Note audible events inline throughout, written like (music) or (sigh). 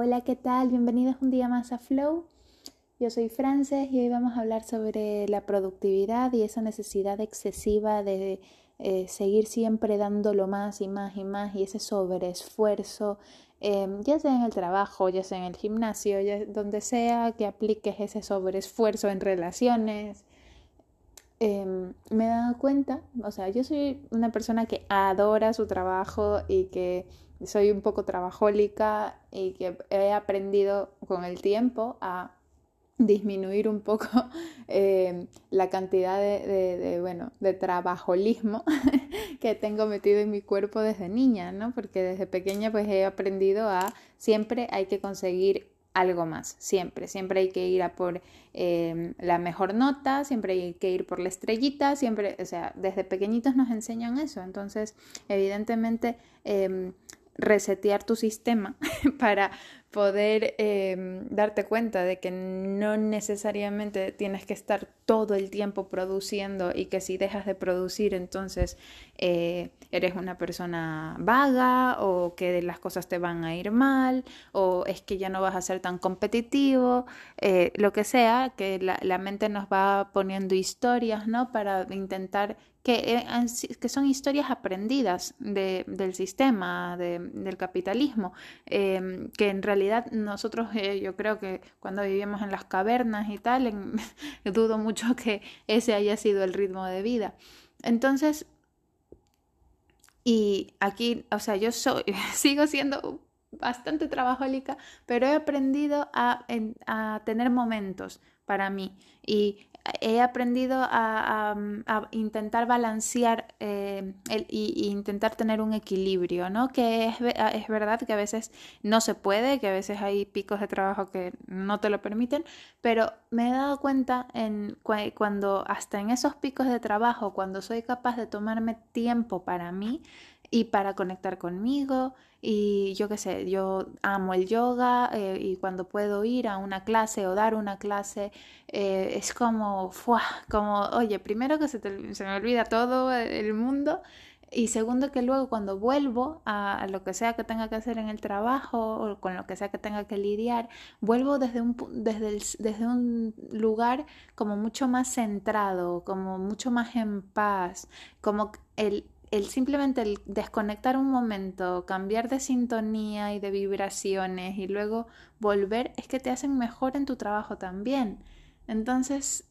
Hola, ¿qué tal? Bienvenidos un día más a Flow. Yo soy Frances y hoy vamos a hablar sobre la productividad y esa necesidad excesiva de eh, seguir siempre dándolo más y más y más y ese sobreesfuerzo, eh, ya sea en el trabajo, ya sea en el gimnasio, ya donde sea que apliques ese sobreesfuerzo en relaciones. Em, me he dado cuenta, o sea, yo soy una persona que adora su trabajo y que soy un poco trabajólica y que he aprendido con el tiempo a disminuir un poco (laughs) eh, la cantidad de, bueno, de trabajolismo (laughs) que tengo metido en mi cuerpo desde niña, ¿no? Porque desde pequeña pues he aprendido a siempre hay que conseguir algo más, siempre, siempre hay que ir a por eh, la mejor nota, siempre hay que ir por la estrellita, siempre, o sea, desde pequeñitos nos enseñan eso, entonces evidentemente em, resetear tu sistema (laughs) para poder em, darte cuenta de que no necesariamente tienes que estar todo el tiempo produciendo y que si dejas de producir entonces eh, eres una persona vaga o que las cosas te van a ir mal o es que ya no vas a ser tan competitivo, eh, lo que sea, que la, la mente nos va poniendo historias, ¿no? Para intentar que, eh, que son historias aprendidas de, del sistema, de, del capitalismo, em, que en realidad nosotros, eh, yo creo que cuando vivíamos en las cavernas y tal, (laughs) dudo mucho que ese haya sido el ritmo de vida. Entonces, y aquí, o sea, yo soy, (laughs) sigo siendo bastante trabajólica, pero he aprendido a, a tener momentos para mí y he aprendido a, intentar balancear eh, y, intentar tener un equilibrio, ¿no? Que es, es, verdad que a veces no se puede, que a veces hay picos de trabajo que no te lo permiten, pero me he dado cuenta en cuando hasta en esos picos de trabajo, cuando soy capaz de tomarme tiempo para mí, y para conectar conmigo y yo qué sé, yo amo el yoga eh, y cuando puedo ir a una clase o dar una clase eh, es como, ¡fua! como, oye, primero que se, se, me olvida todo el mundo y segundo que luego cuando vuelvo a, lo que sea que tenga que hacer en el trabajo o con lo que sea que tenga que lidiar, vuelvo desde un, desde, desde un lugar como mucho más centrado, como mucho más en paz, como el el simplemente el desconectar un momento, cambiar de sintonía y de vibraciones y luego volver es que te hacen mejor en tu trabajo también. Entonces,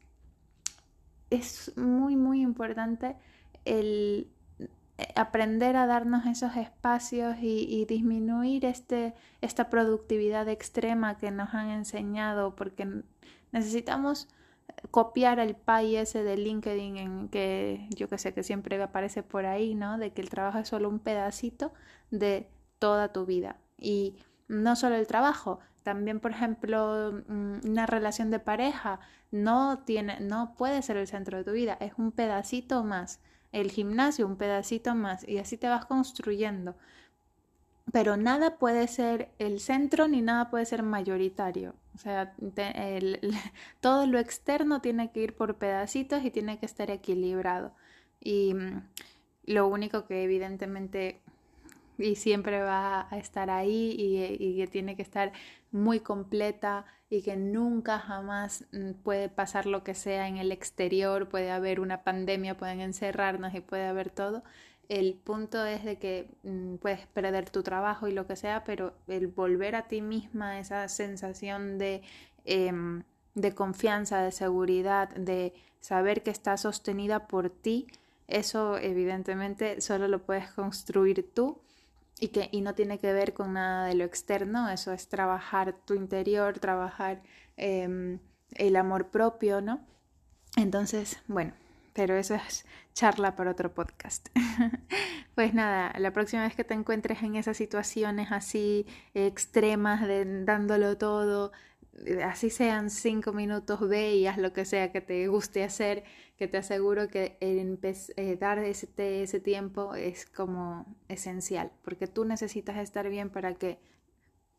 es muy, muy importante el eh, aprender a darnos esos espacios y, y, disminuir este, esta productividad extrema que nos han enseñado porque necesitamos copiar el pay ese de LinkedIn en que yo que sé que siempre aparece por ahí, ¿no? De que el trabajo es solo un pedacito de toda tu vida. Y no solo el trabajo, también por ejemplo mm, una relación de pareja no tiene no puede ser el centro de tu vida, es un pedacito más. El gimnasio un pedacito más y así te vas construyendo pero nada puede ser el centro ni nada puede ser mayoritario. O sea, (laughs) todo lo externo tiene que ir por pedacitos y tiene que estar equilibrado. Y mm, lo único que evidentemente y siempre va a estar ahí y, y, que tiene que estar muy completa y que nunca jamás mm, puede pasar lo que sea en el exterior, puede haber una pandemia, pueden encerrarnos y puede haber todo, el punto es de que mm, puedes perder tu trabajo y lo que sea, pero el volver a ti misma, esa sensación de, em, de confianza, de seguridad, de saber que está sostenida por ti, eso evidentemente solo lo puedes construir tú y que y no tiene que ver con nada de lo externo, eso es trabajar tu interior, trabajar em, el amor propio, ¿no? Entonces, bueno, pero eso es charla para otro podcast. (laughs) pues nada, la próxima vez que te encuentres en esas situaciones así extremas de dándolo todo, así sean cinco minutos, ve y haz lo que sea que te guste hacer, que te aseguro que eh, dar ese, ese tiempo es como esencial, porque tú necesitas estar bien para que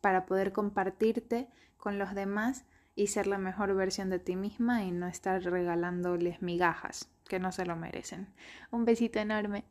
para poder compartirte con los demás y ser la mejor versión de ti misma y no estar regalándoles migajas que no se lo merecen. Un besito enorme.